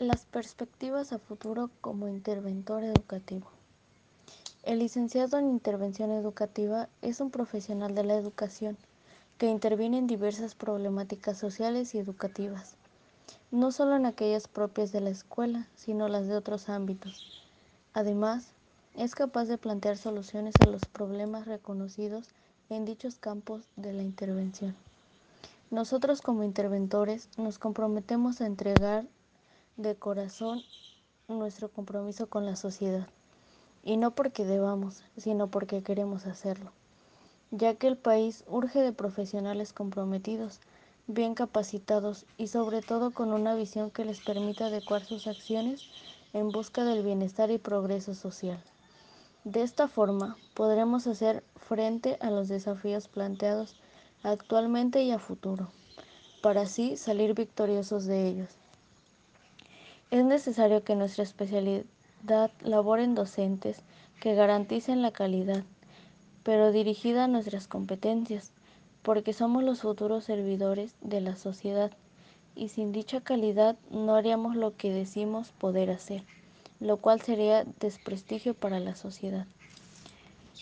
Las perspectivas a futuro como interventor educativo. El licenciado en intervención educativa es un profesional de la educación que interviene en diversas problemáticas sociales y educativas, no solo en aquellas propias de la escuela, sino las de otros ámbitos. Además, es capaz de plantear soluciones a los problemas reconocidos en dichos campos de la intervención. Nosotros como interventores nos comprometemos a entregar de corazón nuestro compromiso con la sociedad, y no porque debamos, sino porque queremos hacerlo, ya que el país urge de profesionales comprometidos, bien capacitados y sobre todo con una visión que les permita adecuar sus acciones en busca del bienestar y progreso social. De esta forma podremos hacer frente a los desafíos planteados actualmente y a futuro, para así salir victoriosos de ellos. Es necesario que nuestra especialidad laboren docentes que garanticen la calidad, pero dirigida a nuestras competencias, porque somos los futuros servidores de la sociedad y sin dicha calidad no haríamos lo que decimos poder hacer, lo cual sería desprestigio para la sociedad.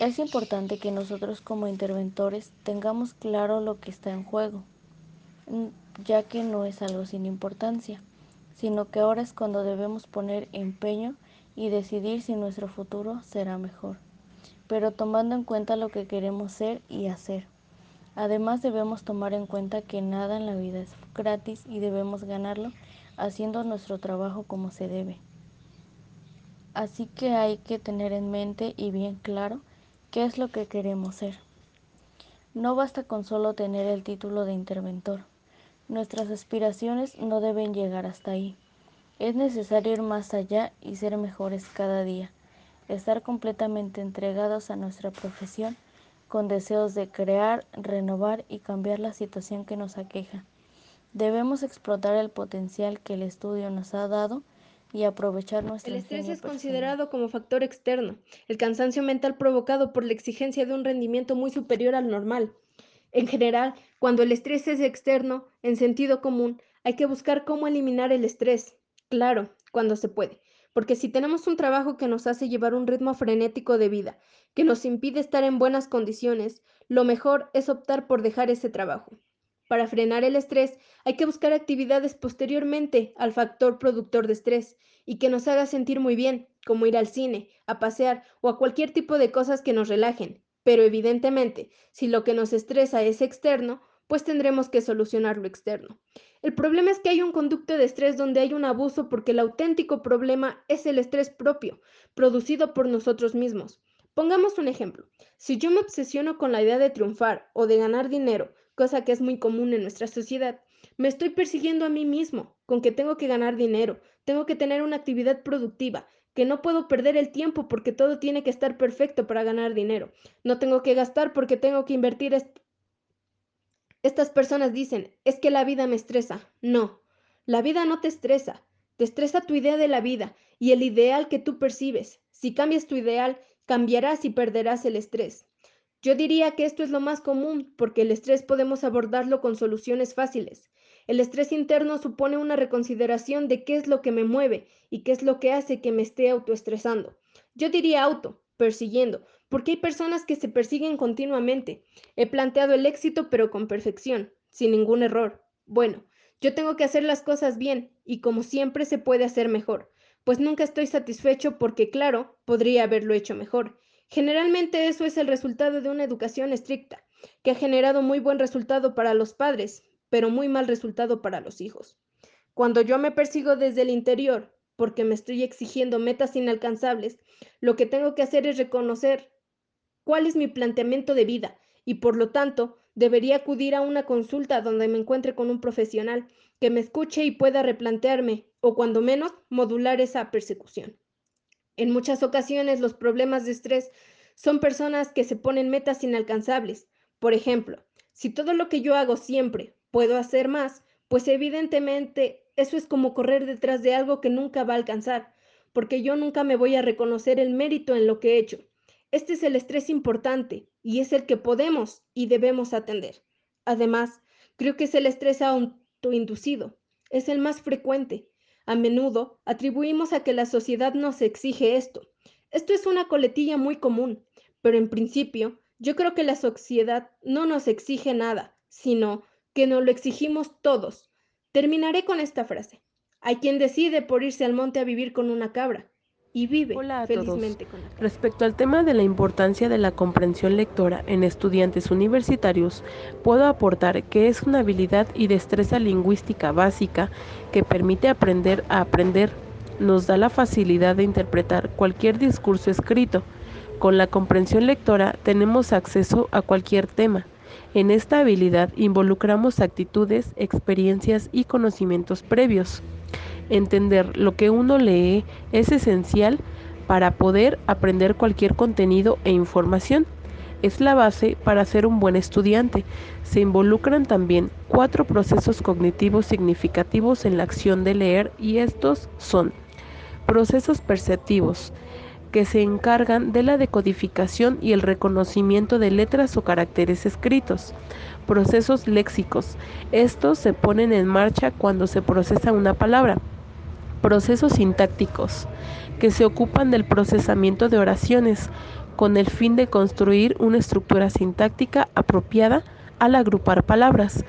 Es importante que nosotros como interventores tengamos claro lo que está en juego, ya que no es algo sin importancia sino que ahora es cuando debemos poner empeño y decidir si nuestro futuro será mejor, pero tomando en cuenta lo que queremos ser y hacer. Además debemos tomar en cuenta que nada en la vida es gratis y debemos ganarlo haciendo nuestro trabajo como se debe. Así que hay que tener en mente y bien claro qué es lo que queremos ser. No basta con solo tener el título de interventor. Nuestras aspiraciones no deben llegar hasta ahí. Es necesario ir más allá y ser mejores cada día, estar completamente entregados a nuestra profesión con deseos de crear, renovar y cambiar la situación que nos aqueja. Debemos explotar el potencial que el estudio nos ha dado y aprovechar nuestro El estrés es personal. considerado como factor externo, el cansancio mental provocado por la exigencia de un rendimiento muy superior al normal. En general, cuando el estrés es externo, en sentido común, hay que buscar cómo eliminar el estrés. Claro, cuando se puede. Porque si tenemos un trabajo que nos hace llevar un ritmo frenético de vida, que nos impide estar en buenas condiciones, lo mejor es optar por dejar ese trabajo. Para frenar el estrés, hay que buscar actividades posteriormente al factor productor de estrés y que nos haga sentir muy bien, como ir al cine, a pasear o a cualquier tipo de cosas que nos relajen, pero evidentemente, si lo que nos estresa es externo, pues tendremos que solucionar lo externo. El problema es que hay un conducto de estrés donde hay un abuso porque el auténtico problema es el estrés propio, producido por nosotros mismos. Pongamos un ejemplo. Si yo me obsesiono con la idea de triunfar o de ganar dinero, cosa que es muy común en nuestra sociedad, me estoy persiguiendo a mí mismo, con que tengo que ganar dinero, tengo que tener una actividad productiva, que no puedo perder el tiempo porque todo tiene que estar perfecto para ganar dinero. No tengo que gastar porque tengo que invertir. Estas personas dicen, es que la vida me estresa. No, la vida no te estresa. Te estresa tu idea de la vida y el ideal que tú percibes. Si cambias tu ideal, cambiarás y perderás el estrés. Yo diría que esto es lo más común porque el estrés podemos abordarlo con soluciones fáciles. El estrés interno supone una reconsideración de qué es lo que me mueve y qué es lo que hace que me esté autoestresando. Yo diría auto, persiguiendo, porque hay personas que se persiguen continuamente. He planteado el éxito pero con perfección, sin ningún error. Bueno, yo tengo que hacer las cosas bien y como siempre se puede hacer mejor, pues nunca estoy satisfecho porque claro, podría haberlo hecho mejor. Generalmente eso es el resultado de una educación estricta, que ha generado muy buen resultado para los padres, pero muy mal resultado para los hijos. Cuando yo me persigo desde el interior, porque me estoy exigiendo metas inalcanzables, lo que tengo que hacer es reconocer cuál es mi planteamiento de vida y por lo tanto debería acudir a una consulta donde me encuentre con un profesional que me escuche y pueda replantearme o cuando menos modular esa persecución. En muchas ocasiones los problemas de estrés son personas que se ponen metas inalcanzables. Por ejemplo, si todo lo que yo hago siempre puedo hacer más, pues evidentemente eso es como correr detrás de algo que nunca va a alcanzar, porque yo nunca me voy a reconocer el mérito en lo que he hecho. Este es el estrés importante y es el que podemos y debemos atender. Además, creo que es el estrés autoinducido, es el más frecuente. A menudo atribuimos a que la sociedad nos exige esto. Esto es una coletilla muy común, pero en principio yo creo que la sociedad no nos exige nada, sino que nos lo exigimos todos. Terminaré con esta frase. Hay quien decide por irse al monte a vivir con una cabra y vive Hola a felizmente todos. con la cabra. Respecto al tema de la importancia de la comprensión lectora en estudiantes universitarios, puedo aportar que es una habilidad y destreza lingüística básica que permite aprender a aprender. Nos da la facilidad de interpretar cualquier discurso escrito. Con la comprensión lectora tenemos acceso a cualquier tema. En esta habilidad involucramos actitudes, experiencias y conocimientos previos. Entender lo que uno lee es esencial para poder aprender cualquier contenido e información. Es la base para ser un buen estudiante. Se involucran también cuatro procesos cognitivos significativos en la acción de leer y estos son procesos perceptivos, que se encargan de la decodificación y el reconocimiento de letras o caracteres escritos. Procesos léxicos. Estos se ponen en marcha cuando se procesa una palabra. Procesos sintácticos, que se ocupan del procesamiento de oraciones con el fin de construir una estructura sintáctica apropiada al agrupar palabras.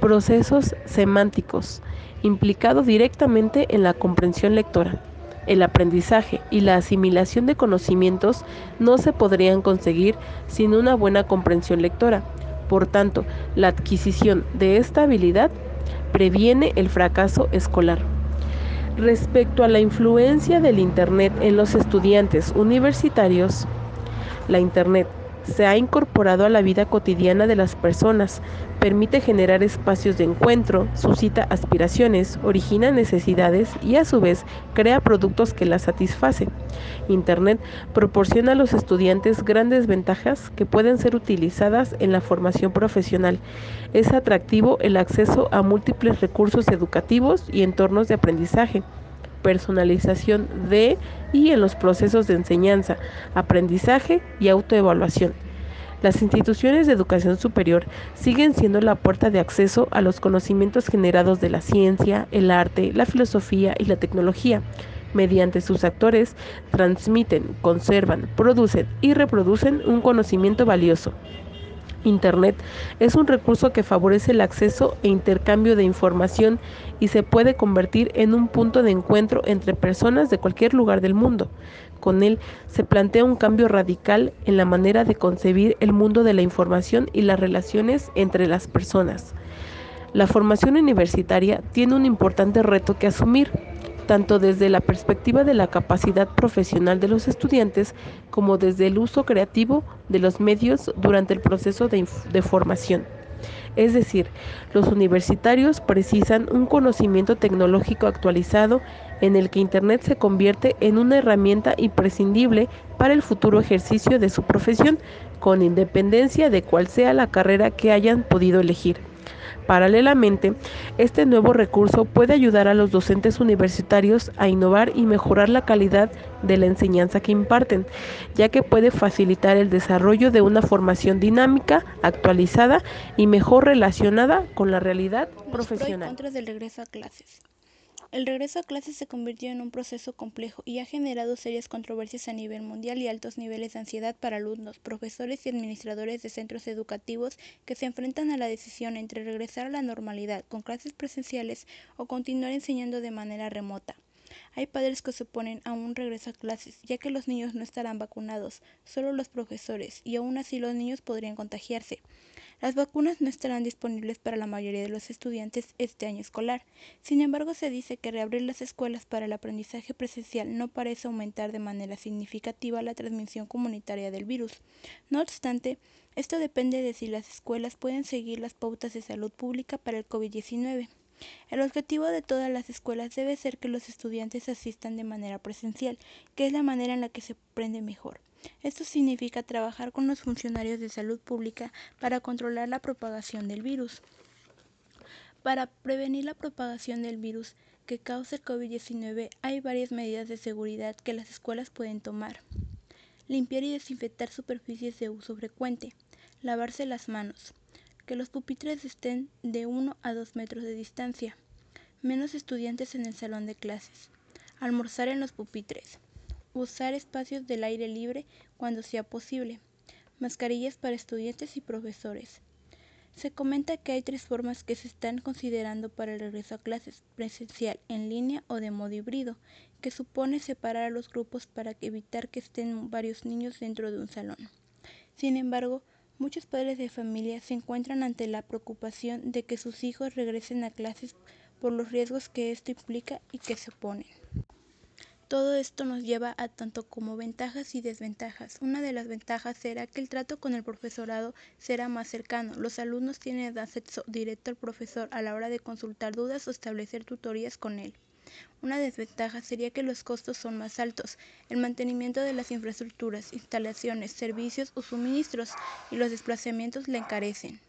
Procesos semánticos, implicado directamente en la comprensión lectora. El aprendizaje y la asimilación de conocimientos no se podrían conseguir sin una buena comprensión lectora. Por tanto, la adquisición de esta habilidad previene el fracaso escolar. Respecto a la influencia del Internet en los estudiantes universitarios, la Internet se ha incorporado a la vida cotidiana de las personas, permite generar espacios de encuentro, suscita aspiraciones, origina necesidades y a su vez crea productos que las satisfacen. Internet proporciona a los estudiantes grandes ventajas que pueden ser utilizadas en la formación profesional. Es atractivo el acceso a múltiples recursos educativos y entornos de aprendizaje personalización de y en los procesos de enseñanza, aprendizaje y autoevaluación. Las instituciones de educación superior siguen siendo la puerta de acceso a los conocimientos generados de la ciencia, el arte, la filosofía y la tecnología. Mediante sus actores transmiten, conservan, producen y reproducen un conocimiento valioso. Internet es un recurso que favorece el acceso e intercambio de información y se puede convertir en un punto de encuentro entre personas de cualquier lugar del mundo. Con él se plantea un cambio radical en la manera de concebir el mundo de la información y las relaciones entre las personas. La formación universitaria tiene un importante reto que asumir tanto desde la perspectiva de la capacidad profesional de los estudiantes como desde el uso creativo de los medios durante el proceso de, formación. Es decir, los universitarios precisan un conocimiento tecnológico actualizado en el que Internet se convierte en una herramienta imprescindible para el futuro ejercicio de su profesión, con independencia de cuál sea la carrera que hayan podido elegir. Paralelamente, este nuevo recurso puede ayudar a los docentes universitarios a innovar y mejorar la calidad de la enseñanza que imparten, ya que puede facilitar el desarrollo de una formación dinámica, actualizada y mejor relacionada con la realidad Los profesional. Pro y contras del regreso a clases. El regreso a clases se convirtió en un proceso complejo y ha generado serias controversias a nivel mundial y altos niveles de ansiedad para alumnos, profesores y administradores de centros educativos que se enfrentan a la decisión entre regresar a la normalidad con clases presenciales o continuar enseñando de manera remota. Hay padres que se oponen a un regreso a clases, ya que los niños no estarán vacunados, solo los profesores, y aún así los niños podrían contagiarse. Las vacunas no estarán disponibles para la mayoría de los estudiantes este año escolar. Sin embargo, se dice que reabrir las escuelas para el aprendizaje presencial no parece aumentar de manera significativa la transmisión comunitaria del virus. No obstante, esto depende de si las escuelas pueden seguir las pautas de salud pública para el COVID-19. El objetivo de todas las escuelas debe ser que los estudiantes asistan de manera presencial, que es la manera en la que se aprende mejor. Esto significa trabajar con los funcionarios de salud pública para controlar la propagación del virus. Para prevenir la propagación del virus que causa el COVID-19 hay varias medidas de seguridad que las escuelas pueden tomar. Limpiar y desinfectar superficies de uso frecuente. Lavarse las manos. Que los pupitres estén de 1 a 2 metros de distancia. menos estudiantes en el salón de clases, almorzar en los pupitres, usar espacios del aire libre cuando sea posible, mascarillas para estudiantes y profesores. Se comenta que hay tres formas que se están considerando para el regreso a clases, presencial, en línea o de modo híbrido, que supone separar a los grupos para evitar que estén varios niños dentro de un salón. Sin embargo, muchos padres de familia se encuentran ante la preocupación de que sus hijos regresen a clases por los riesgos que esto implica y que se oponen. Todo esto nos lleva a tanto como ventajas y desventajas. Una de las ventajas será que el trato con el profesorado será más cercano. Los alumnos tienen acceso directo al profesor a la hora de consultar dudas o establecer tutorías con él. Una desventaja sería que los costos son más altos, el mantenimiento de las infraestructuras, instalaciones, servicios o suministros y los desplazamientos le encarecen.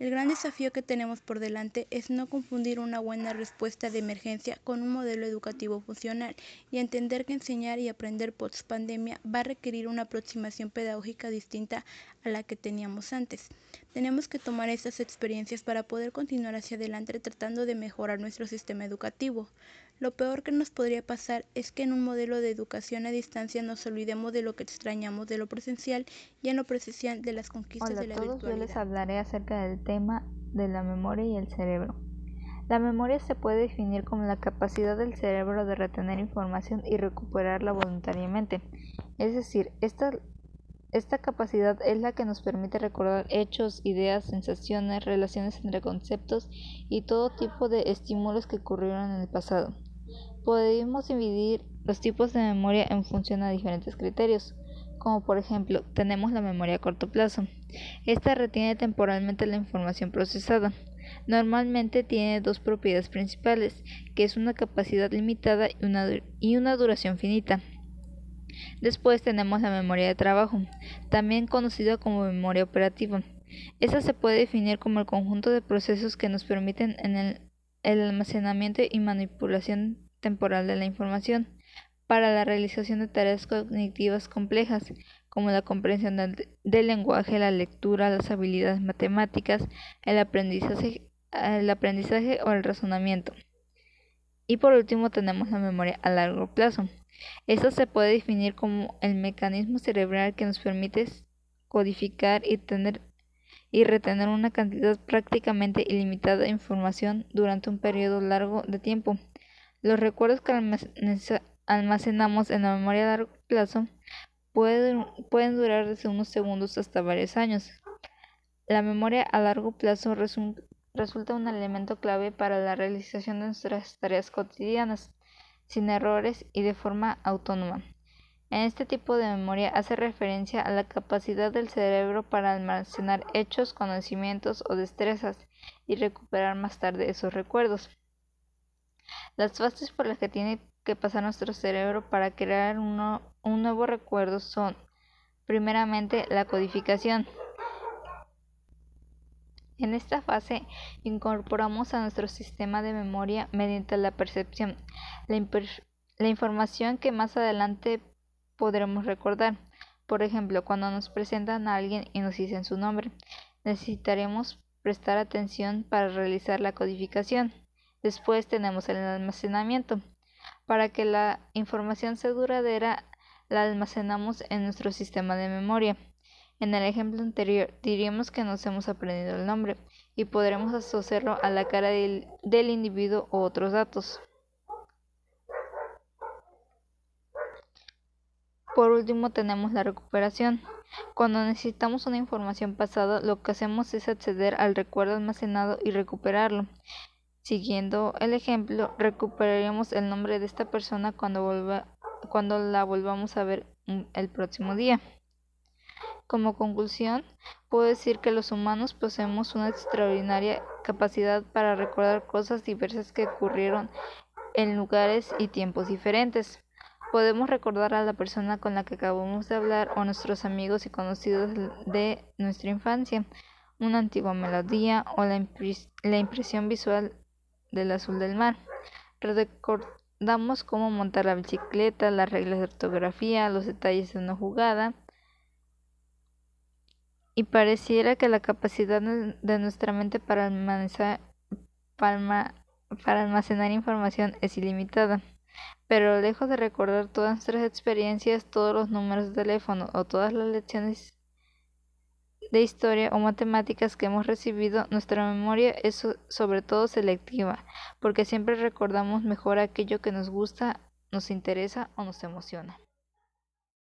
El gran desafío que tenemos por delante es no confundir una buena respuesta de emergencia con un modelo educativo funcional y entender que enseñar y aprender post pandemia va a requerir una aproximación pedagógica distinta a la que teníamos antes. Tenemos que tomar estas experiencias para poder continuar hacia adelante tratando de mejorar nuestro sistema educativo. Lo peor que nos podría pasar es que en un modelo de educación a distancia nos olvidemos de lo que extrañamos de lo presencial y en lo presencial de las conquistas Hola de la a todos, yo virtualidad. les hablaré acerca del tema de la memoria y el cerebro. La memoria se puede definir como la capacidad del cerebro de retener información y recuperarla voluntariamente. Es decir, esta, esta capacidad es la que nos permite recordar hechos, ideas, sensaciones, relaciones entre conceptos y todo tipo de estímulos que ocurrieron en el pasado. Podemos dividir los tipos de memoria en función a diferentes criterios, como por ejemplo tenemos la memoria a corto plazo. Esta retiene temporalmente la información procesada. Normalmente tiene dos propiedades principales, que es una capacidad limitada y una, y una duración finita. Después tenemos la memoria de trabajo, también conocida como memoria operativa. Esta se puede definir como el conjunto de procesos que nos permiten en el, el almacenamiento y manipulación temporal de la información para la realización de tareas cognitivas complejas, como la comprensión del, lenguaje, la lectura, las habilidades matemáticas, el aprendizaje, el aprendizaje o el razonamiento. Y por último tenemos la memoria a largo plazo. Esta se puede definir como el mecanismo cerebral que nos permite codificar y, tener, y retener una cantidad prácticamente ilimitada de información durante un periodo largo de tiempo. Los recuerdos que almacenamos en la memoria a largo plazo pueden, pueden durar desde unos segundos hasta varios años. La memoria a largo plazo resu resulta un elemento clave para la realización de nuestras tareas cotidianas, sin errores y de forma autónoma. En este tipo de memoria hace referencia a la capacidad del cerebro para almacenar hechos, conocimientos o destrezas y recuperar más tarde esos recuerdos. Las fases por las que tiene que pasar nuestro cerebro para crear un nuevo recuerdo son, primeramente, la codificación. En esta fase incorporamos a nuestro sistema de memoria mediante la percepción la, información que más adelante podremos recordar. Por ejemplo, cuando nos presentan a alguien y nos dicen su nombre, necesitaremos prestar atención para realizar la codificación. Después tenemos el almacenamiento. Para que la información sea duradera, la almacenamos en nuestro sistema de memoria. En el ejemplo anterior, diríamos que nos hemos aprendido el nombre y podremos asociarlo a la cara del, individuo u otros datos. Por último tenemos la recuperación. Cuando necesitamos una información pasada, lo que hacemos es acceder al recuerdo almacenado y recuperarlo. Siguiendo el ejemplo, recuperaríamos el nombre de esta persona cuando, cuando la volvamos a ver el próximo día. Como conclusión, puedo decir que los humanos poseemos una extraordinaria capacidad para recordar cosas diversas que ocurrieron en lugares y tiempos diferentes. Podemos recordar a la persona con la que acabamos de hablar o a nuestros amigos y conocidos de nuestra infancia, una antigua melodía o la impresión visual del azul del mar. Recordamos cómo montar la bicicleta, las reglas de ortografía, los detalles de una jugada. Y pareciera que la capacidad de nuestra mente para almacenar, almacenar información es ilimitada. Pero lejos de recordar todas nuestras experiencias, todos los números de teléfono o todas las lecciones de historia o matemáticas que hemos recibido, nuestra memoria es sobre todo selectiva, porque siempre recordamos mejor aquello que nos gusta, nos interesa o nos emociona.